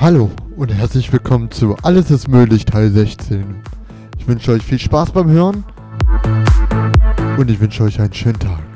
Hallo und herzlich willkommen zu Alles ist möglich Teil 16. Ich wünsche euch viel Spaß beim Hören und ich wünsche euch einen schönen Tag.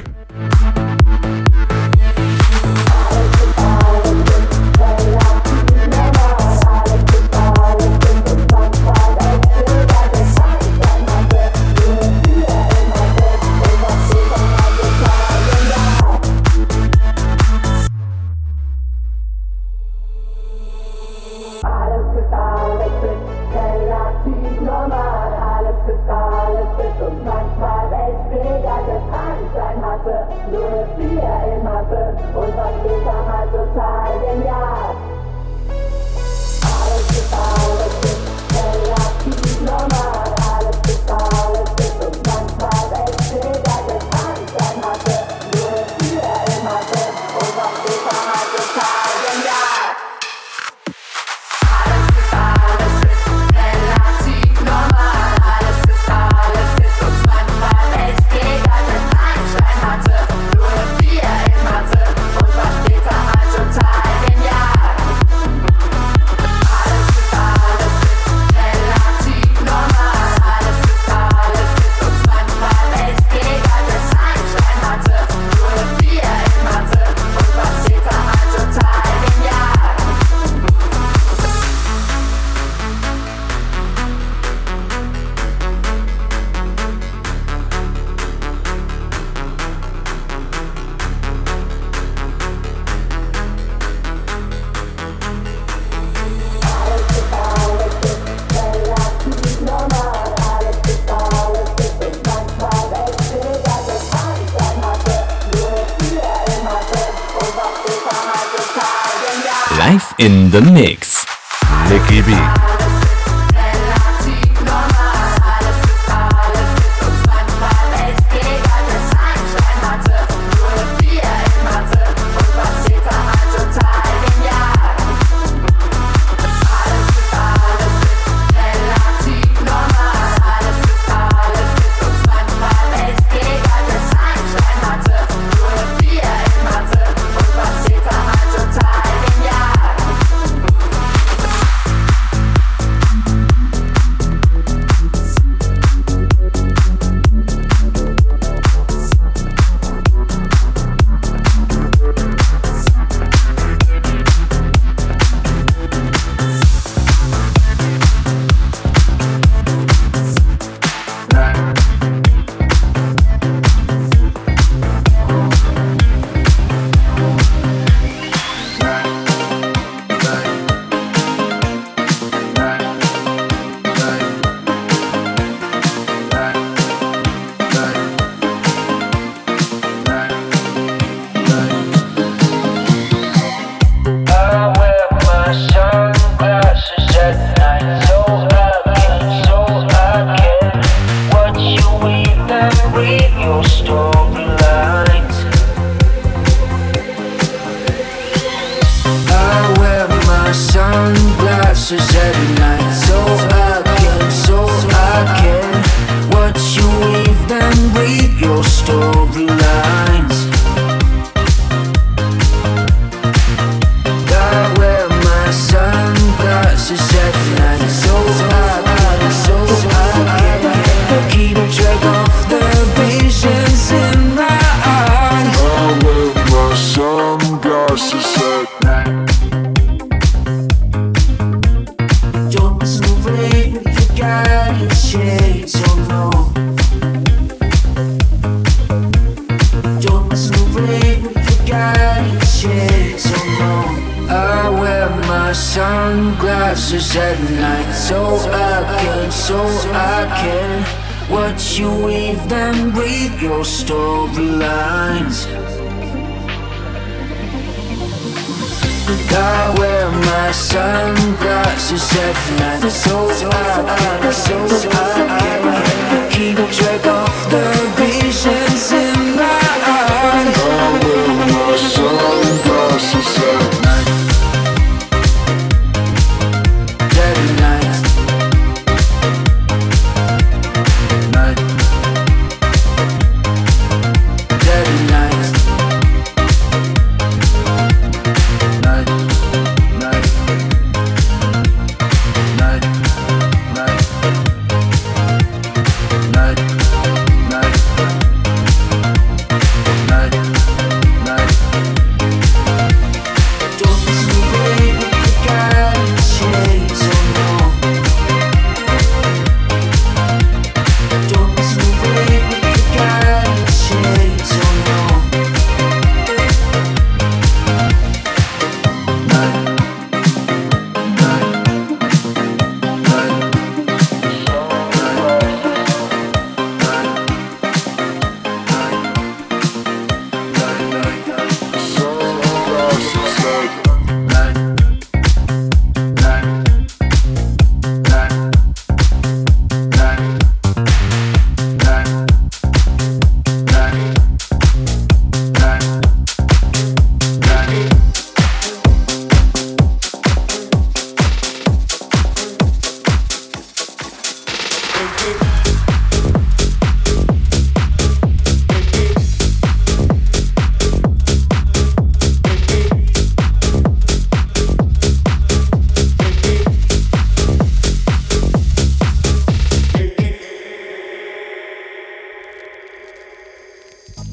In the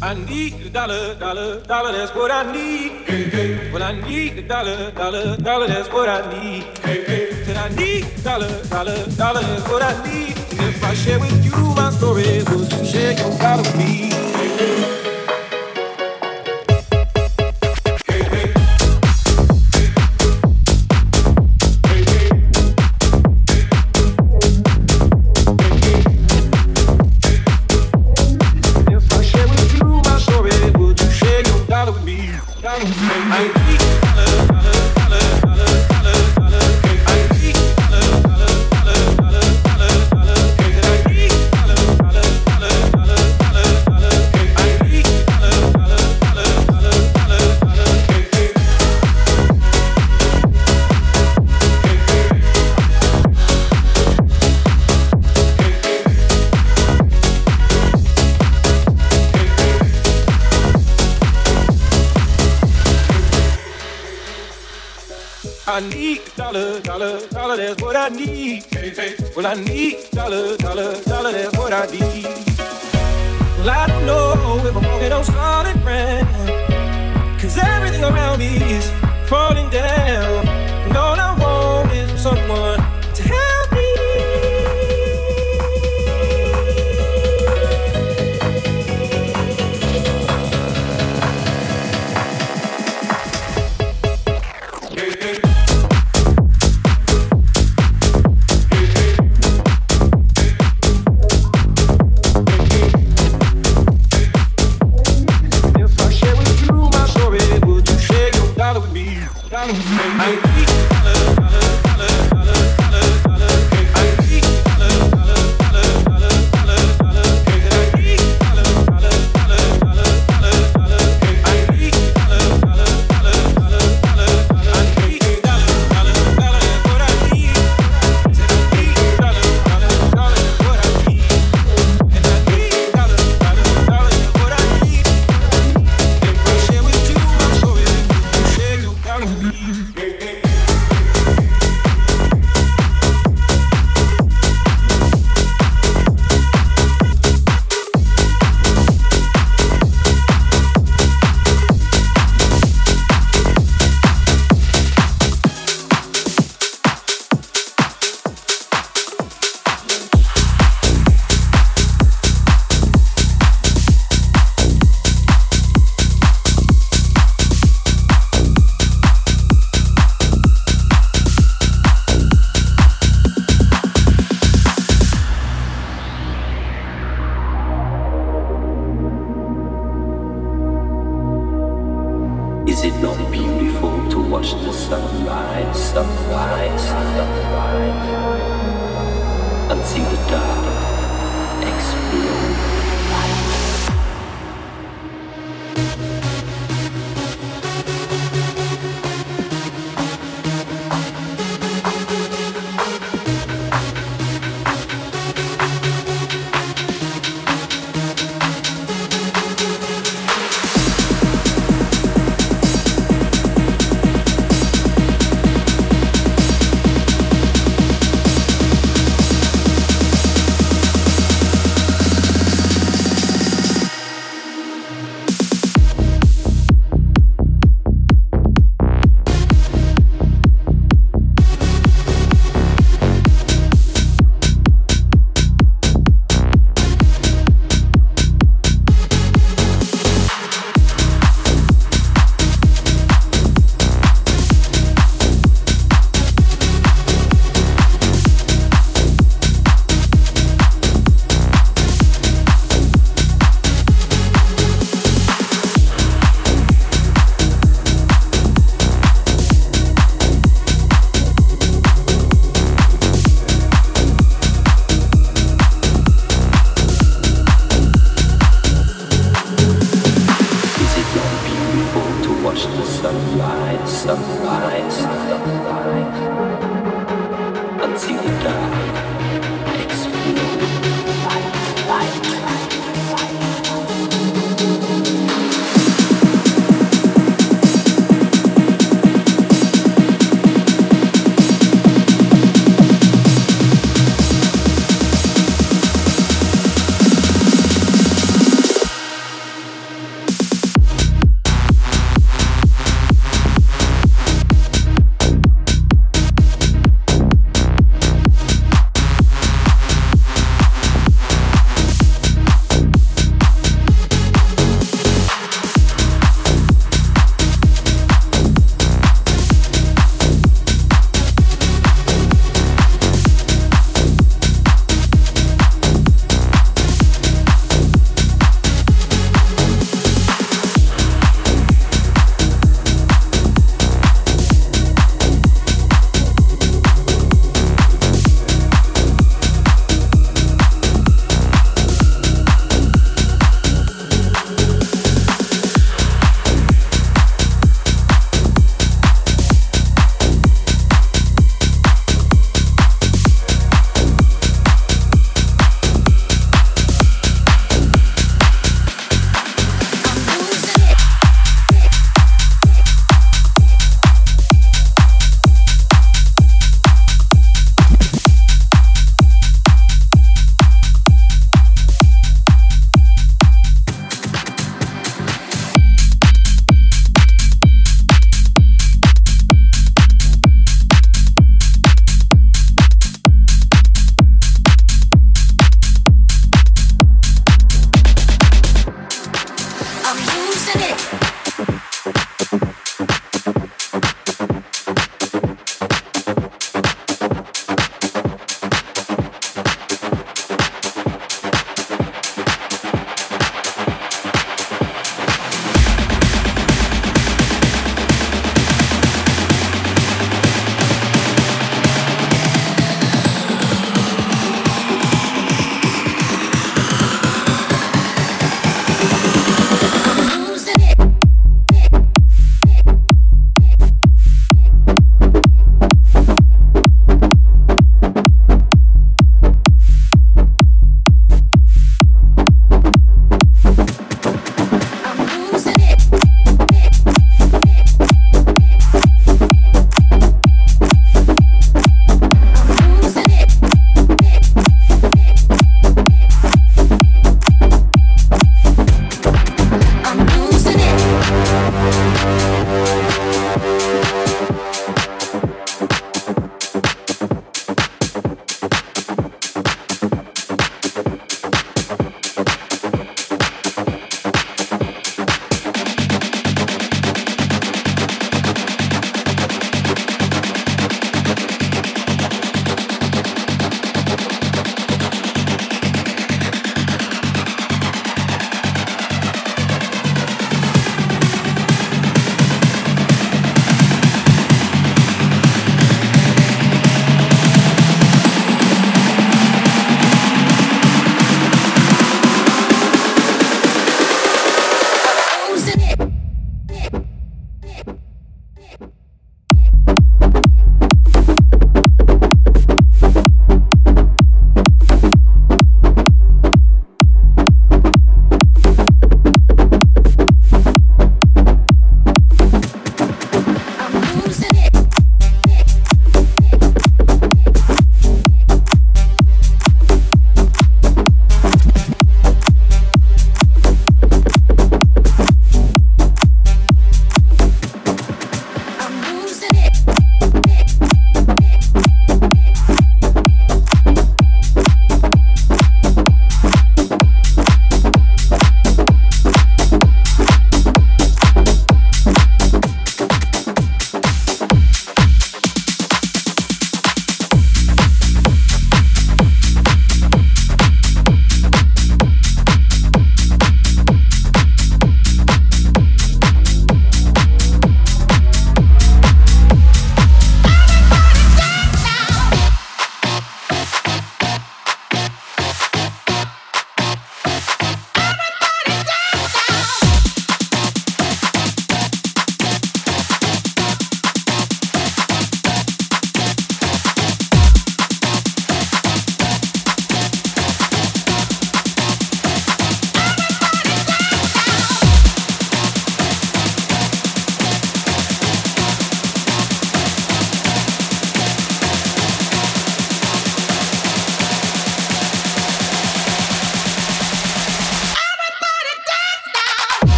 dollar, dollar, dollar, that's what I need. Hey, hey. Well, I need a dollar, dollar, dollar, that's what I need. Hey, hey. Said I need a dollar, dollar, dollar, that's what I need. And if I share with you my story, would you share your dollar with me?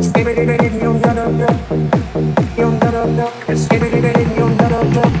Skibidi-bidi-dum-dum-dum. Dum-dum-dum. Skibidi-bidi-dum-dum-dum.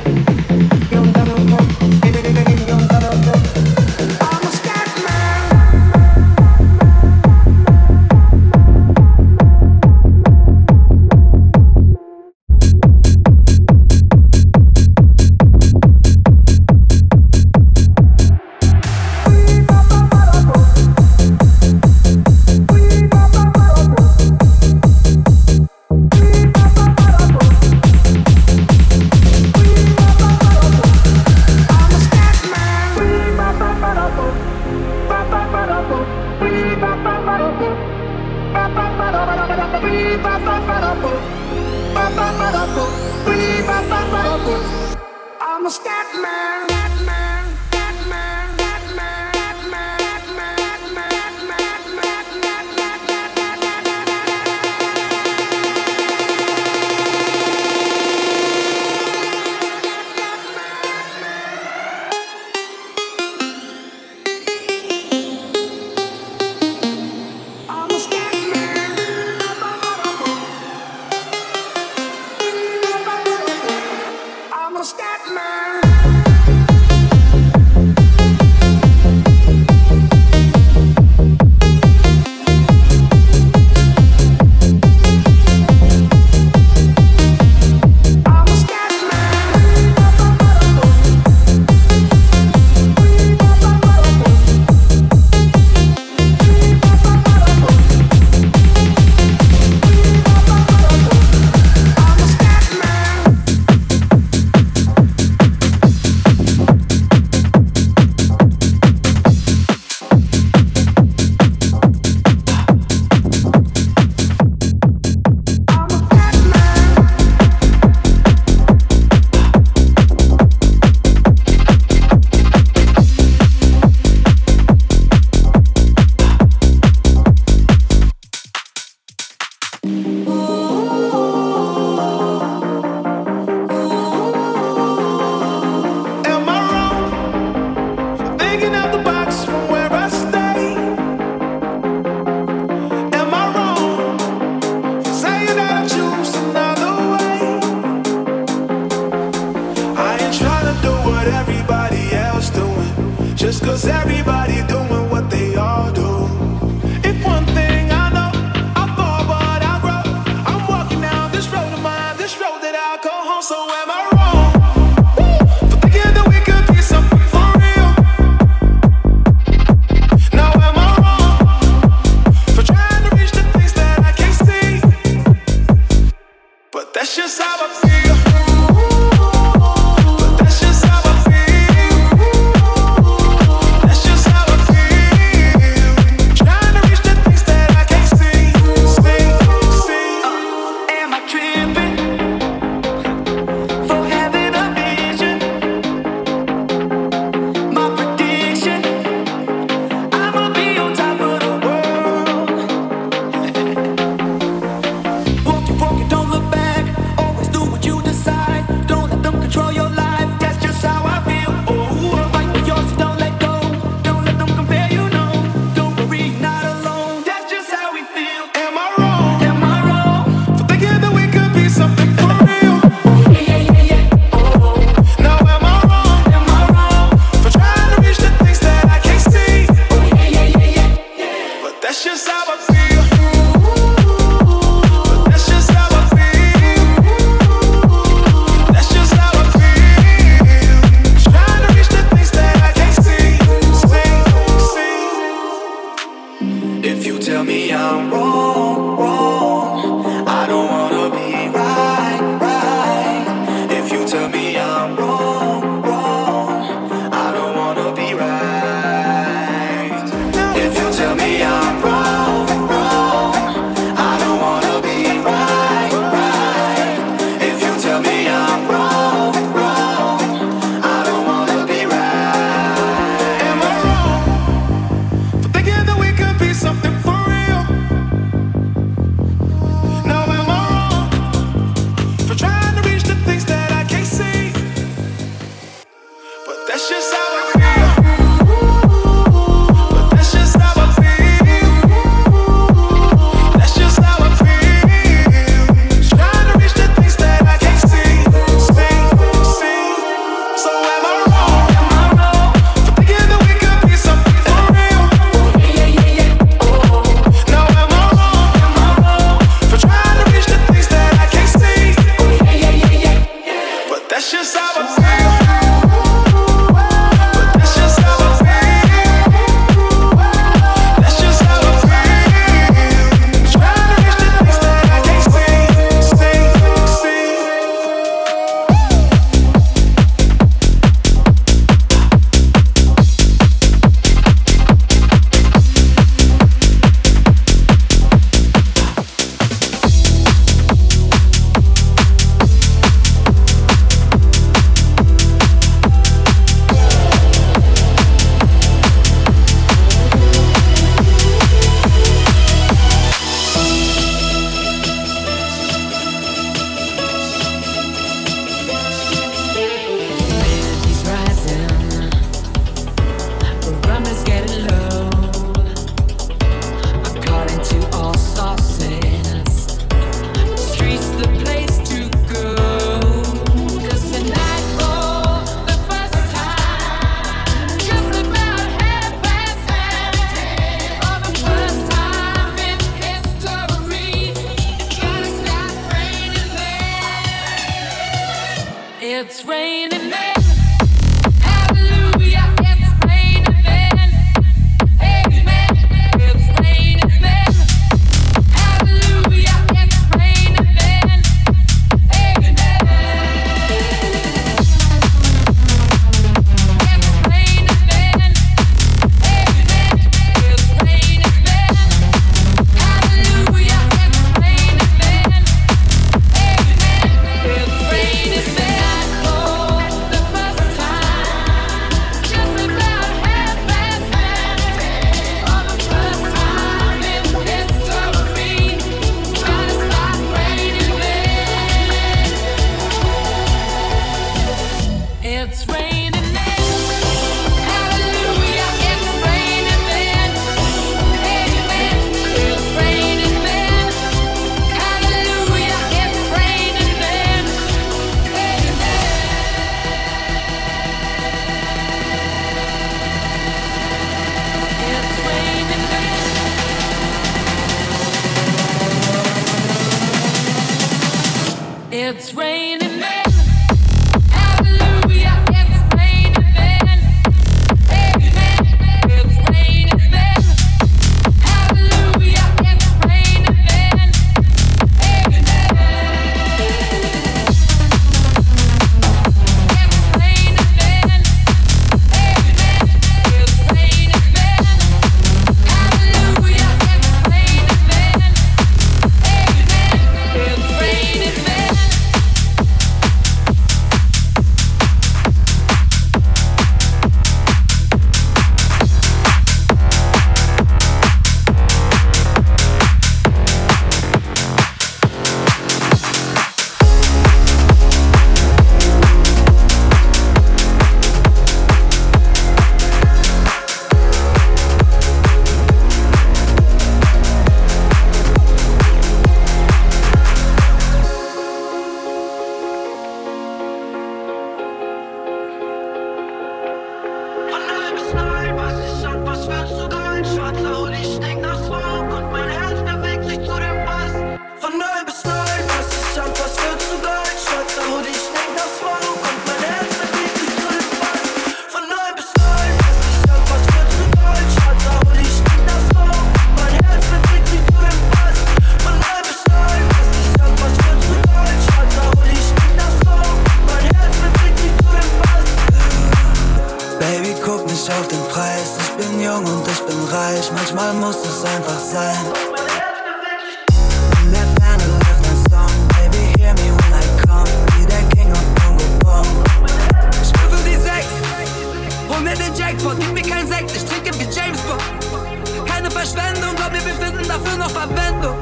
ohne den Jackpot. Gib mir kein Sekt, ich trinke wie James Bond. Keine Verschwendung, glaub mir, wir finden dafür noch Verwendung.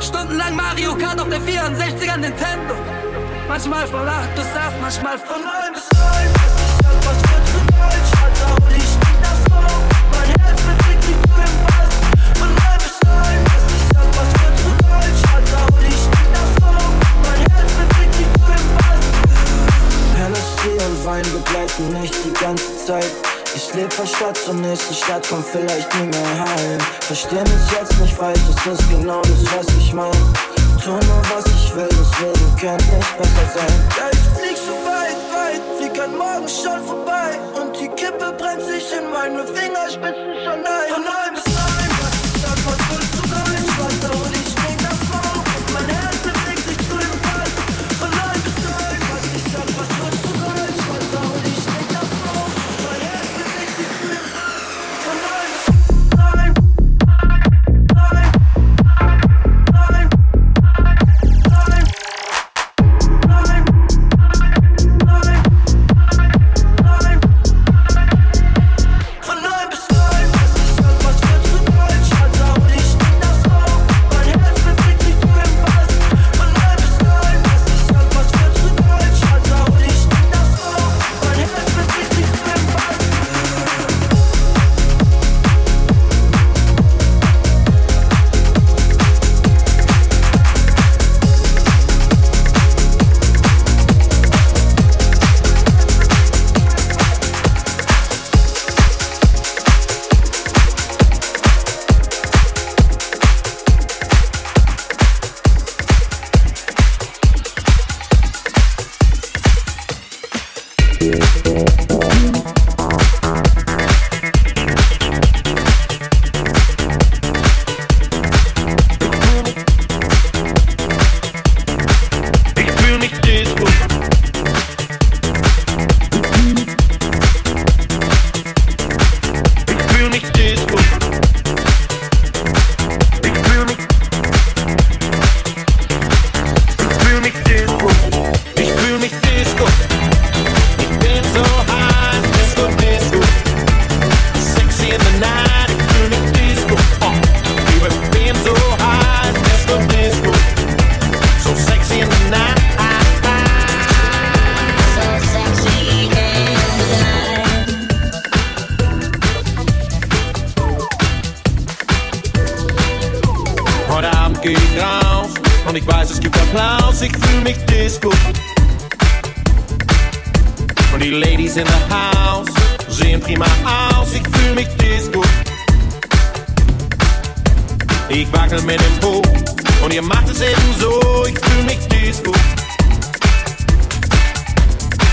Stundenlang Mario Kart auf der 64er Nintendo. Manchmal von 8 bis 8, manchmal von 9 bis 9. Ist halt was für Wein begleiten mich die ganze Zeit. Ich lebe von Stadt zur nächsten Stadt, komm vielleicht nie mehr heim. Versteh mich jetzt nicht falsch, das ist genau das, was ich mein. Tu nur was ich will, das Leben könnte nicht besser sein. Ja, ich flieg so weit, weit, flieg an morgen schon vorbei. Und die Kippe brennt sich in meine Fingerspitzen schon ein.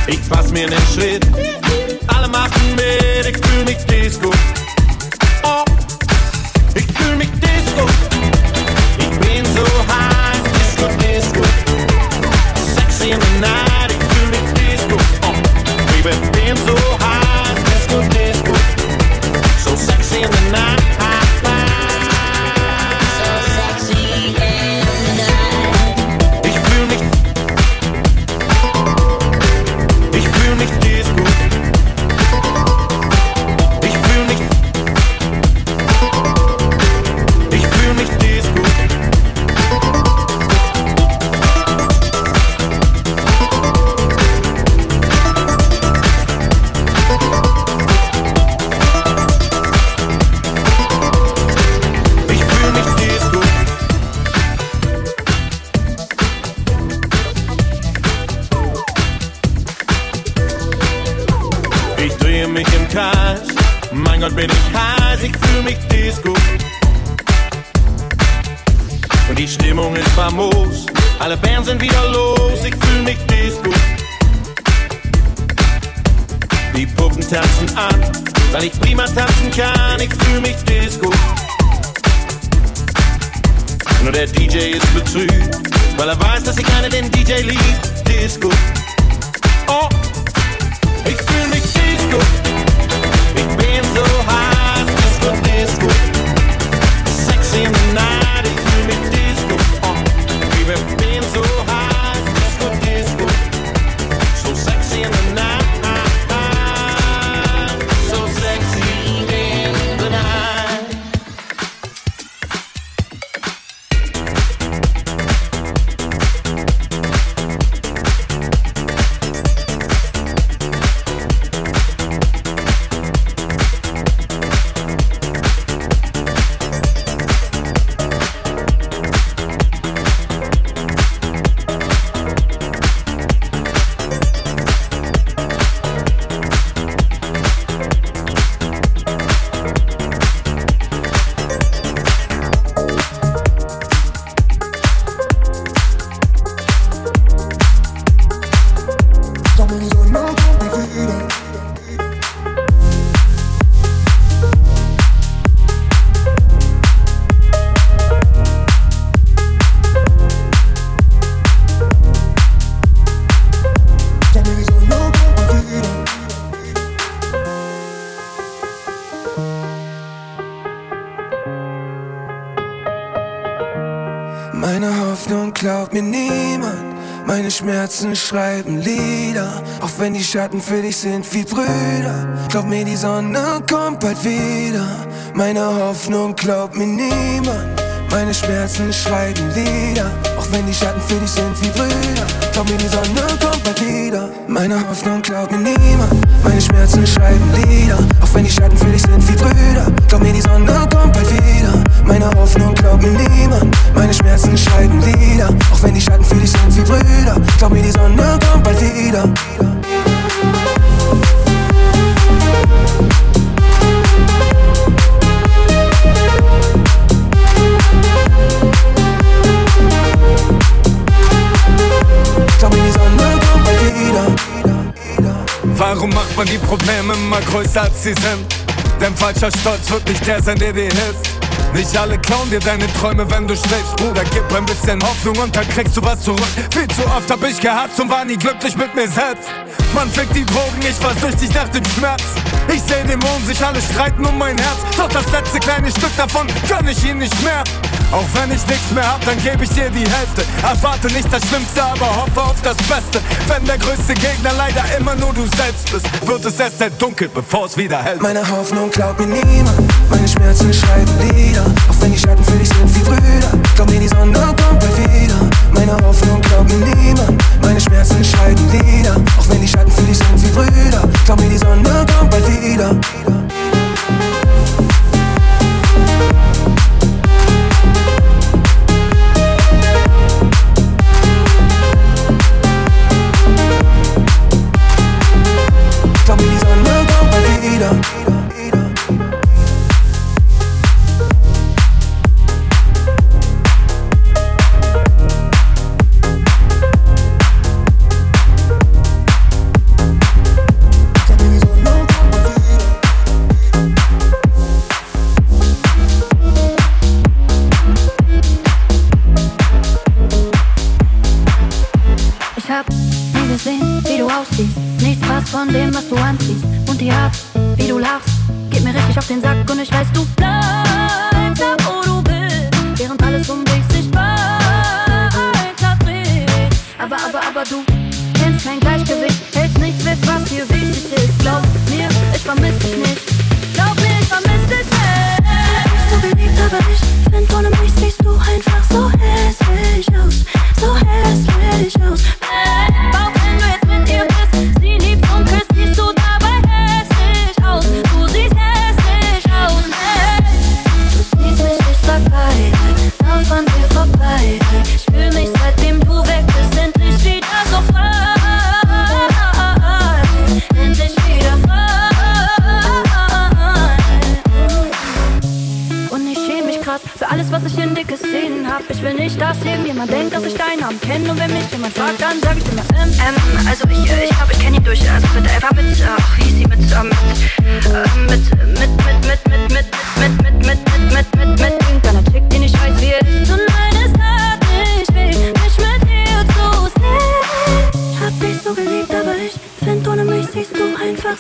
Ich fass mir nen Schritt, alle machen mit, ich fühl mich Disco. Oh, ich fühl mich Disco. Ich bin so heiß, Disco, Disco. Sexy in the night, ich fühl mich Disco. Oh, Baby, bin so Schmerzen schreiben Lieder, auch wenn die Schatten für dich sind wie Brüder. Glaub mir, die Sonne kommt bald wieder. Meine Hoffnung glaubt mir niemand. Meine Schmerzen schreiben Lieder, auch wenn die Schatten für dich sind wie Brüder. Glaub mir, die Sonne kommt bald wieder. Meine Hoffnung glaubt mir niemand. Meine Schmerzen schreiben Lieder, auch wenn die Schatten für dich sind wie Brüder. Glaub mir, die Sonne kommt bald wieder. Meine Hoffnung glaubt mir niemand. Meine Schmerzen schreiben Lieder, auch wenn die Schatten für dich sind wie Brüder. Glaub mir, die Sonne kommt bald wieder. Warum macht man die Probleme immer größer als sie sind? Denn falscher Stolz wird nicht der sein, der dir hilft. Nicht alle klauen dir deine Träume, wenn du schläfst, Bruder. Gib ein bisschen Hoffnung und dann kriegst du was zurück. Viel zu oft hab ich gehabt und war nie glücklich mit mir selbst. Man fickt die Drogen, ich war süchtig nach dem Schmerz. Ich seh Dämonen, sich alle streiten um mein Herz. Doch das letzte kleine Stück davon gönn ich ihnen nicht mehr. Auch wenn ich nichts mehr hab, dann geb ich dir die Hälfte. Erwarte nicht das Schlimmste, aber hoffe auf das Beste. Wenn der größte Gegner leider immer nur du selbst bist, wird es erst sehr dunkel, bevor es wieder hell. Meine Hoffnung glaubt mir niemand. Meine Schmerzen schreiben Lieder, auch wenn die Schatten für dich sind wie Brüder. Glaub mir, die Sonne kommt bald wieder. Meine Hoffnung glaubt mir niemand. Meine Schmerzen schreiben Lieder, auch wenn die Schatten für dich sind wie Brüder. Glaub mir, die Sonne kommt bald wieder.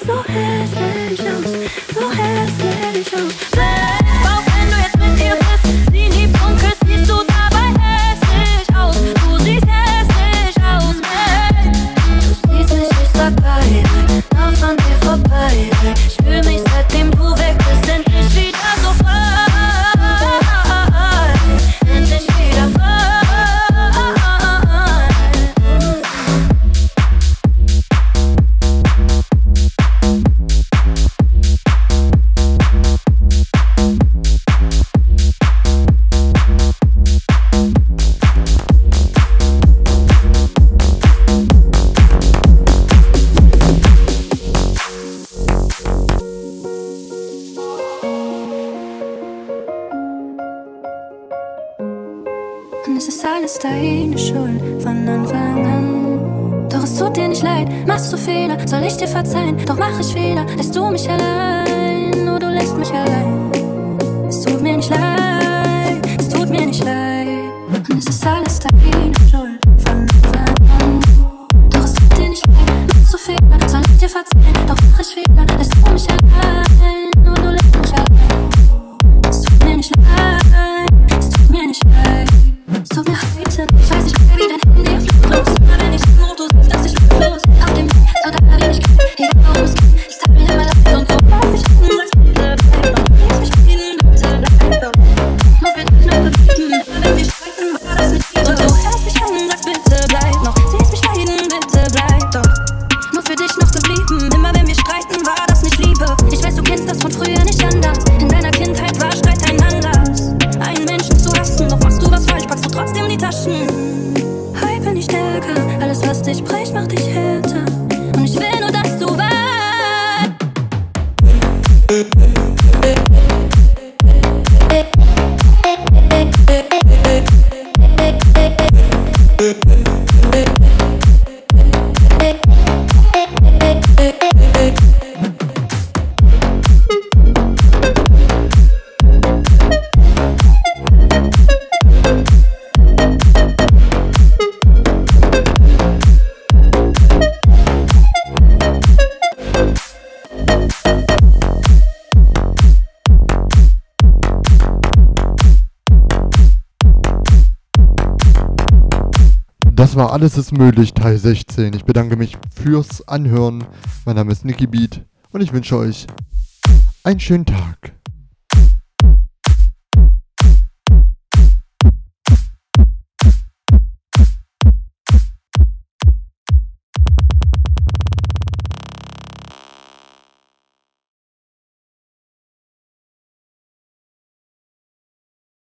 so hesitant. Alles ist möglich, Teil 16. Ich bedanke mich fürs Anhören. Mein Name ist Nicky Beat und ich wünsche euch einen schönen Tag.